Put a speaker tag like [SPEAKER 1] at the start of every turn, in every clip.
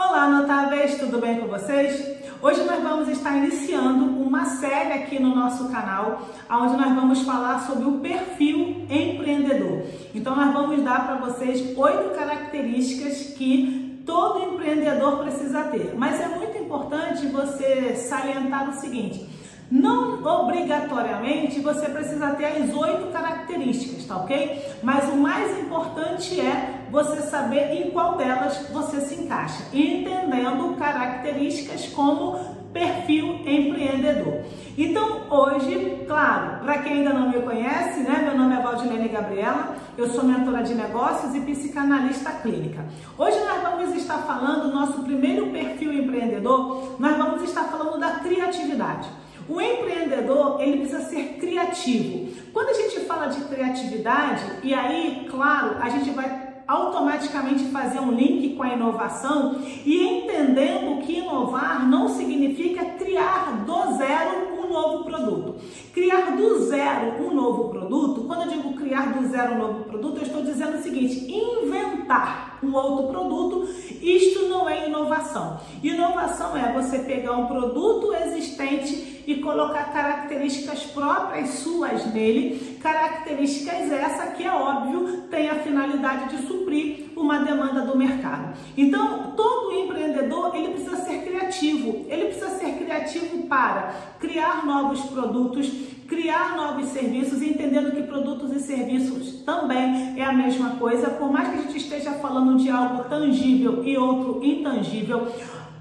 [SPEAKER 1] Olá, notáveis, tudo bem com vocês? Hoje nós vamos estar iniciando uma série aqui no nosso canal, onde nós vamos falar sobre o perfil empreendedor. Então, nós vamos dar para vocês oito características que todo empreendedor precisa ter. Mas é muito importante você salientar o seguinte: não obrigatoriamente você precisa ter as oito características, tá ok? Mas o mais importante é você saber em qual delas você se encaixa, entendendo características como perfil empreendedor. Então, hoje, claro, para quem ainda não me conhece, né, meu nome é Valdilene Gabriela, eu sou mentora de negócios e psicanalista clínica. Hoje nós vamos estar falando do nosso primeiro perfil empreendedor, nós vamos estar falando da criatividade. O empreendedor, ele precisa ser criativo. Quando a gente fala de criatividade, e aí, claro, a gente vai automaticamente fazer um link com a inovação e entendendo que inovar não significa criar do zero novo produto. Criar do zero um novo produto, quando eu digo criar do zero um novo produto, eu estou dizendo o seguinte: inventar um outro produto, isto não é inovação. Inovação é você pegar um produto existente e colocar características próprias suas nele, características essa que é óbvio tem a finalidade de suprir uma demanda do mercado. Então, todo empreendedor, ele precisa ser criativo. Ele precisa ser criativo para criar novos produtos, criar novos serviços, entendendo que produtos e serviços também é a mesma coisa, por mais que a gente esteja falando de algo tangível e outro intangível,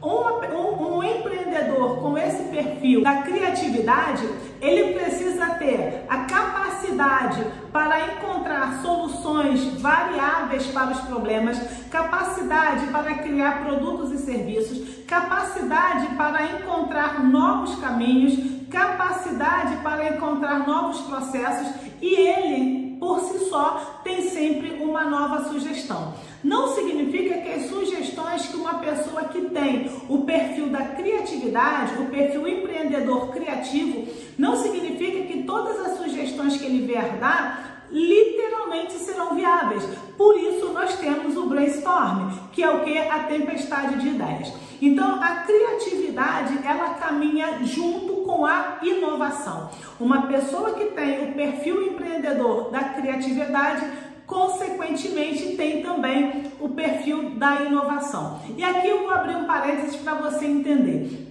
[SPEAKER 1] um, um, empreendedor com esse perfil da criatividade, ele precisa ter a capacidade para encontrar soluções variáveis para os problemas, capacidade para criar produtos e serviços, capacidade para encontrar novos caminhos, capacidade para encontrar novos processos e ele, por si só, tem sempre uma nova sugestão. Não significa que as sugestões que uma pessoa que tem o perfil da criatividade, o perfil empreendedor criativo, não significa que todas as sugestões que ele vier dar literalmente serão viáveis. Por isso nós temos o brainstorm, que é o que a tempestade de ideias. Então a criatividade ela caminha junto com a inovação. Uma pessoa que tem o perfil empreendedor da criatividade consequentemente tem também o perfil da inovação. E aqui eu vou abrir um parênteses para você entender.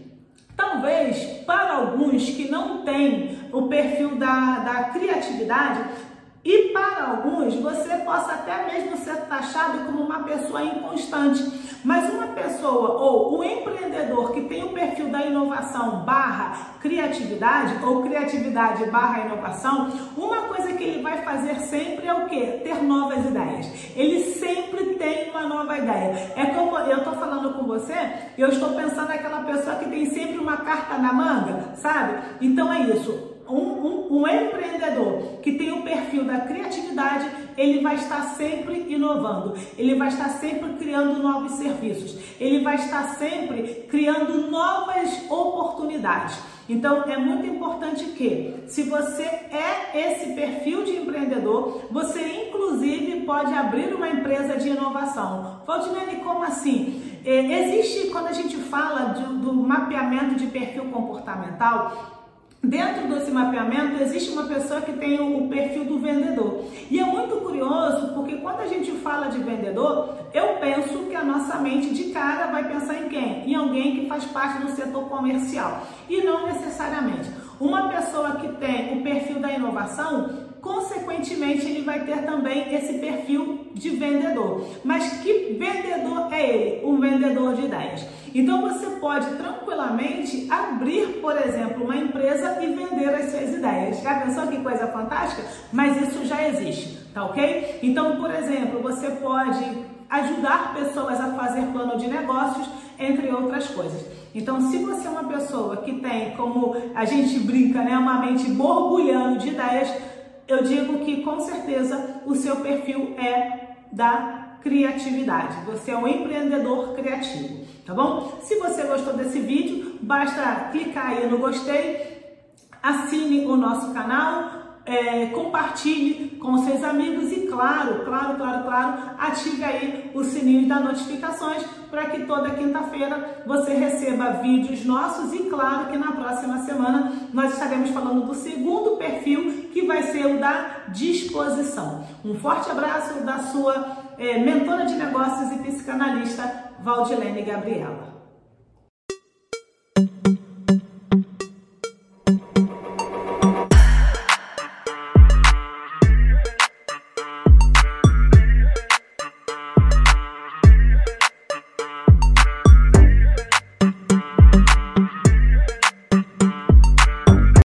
[SPEAKER 1] Talvez para alguns que não têm o perfil da, da criatividade, e para alguns, você possa até mesmo ser taxado como uma pessoa inconstante. Mas uma pessoa ou um empreendedor que tem o perfil da inovação barra criatividade ou criatividade barra inovação, uma coisa que ele vai fazer sempre é o que? Ter novas ideias. Ele sempre tem uma nova ideia. É como eu estou falando com você, eu estou pensando naquela pessoa que tem sempre uma carta na manga, sabe? Então é isso um, um, um, empreendedor que tem o perfil da criatividade, ele vai estar sempre inovando, ele vai estar sempre criando novos serviços, ele vai estar sempre criando novas oportunidades. Então é muito importante que, se você é esse perfil de empreendedor, você inclusive pode abrir uma empresa de inovação. Valdinelli, como assim? É, existe, quando a gente fala do, do mapeamento de perfil comportamental, Dentro desse mapeamento existe uma pessoa que tem o perfil do vendedor. E é muito curioso porque quando a gente fala de vendedor, eu penso que a nossa mente de cara vai pensar em quem? Em alguém que faz parte do setor comercial. E não necessariamente. Uma pessoa que tem o perfil da inovação, consequentemente ele vai ter também esse perfil de vendedor. Mas que vendedor é ele? Um vendedor de ideias. Então você pode tranquilamente abrir, por exemplo, uma empresa e vender as suas ideias. Já pensou que coisa fantástica? Mas isso já existe, tá ok? Então, por exemplo, você pode ajudar pessoas a fazer plano de negócios, entre outras coisas. Então, se você é uma pessoa que tem, como a gente brinca, né, uma mente borbulhando de ideias, eu digo que com certeza o seu perfil é da criatividade. Você é um empreendedor criativo, tá bom? Se você gostou desse vídeo, basta clicar aí no gostei, assine o nosso canal, é, compartilhe com seus amigos e, claro, claro, claro, claro, ative aí o sininho das notificações para que toda quinta-feira você receba vídeos nossos e, claro, que na próxima semana nós estaremos falando do segundo perfil que vai ser o da disposição. Um forte abraço da sua é, mentora de negócios e psicanalista Valdilene Gabriela.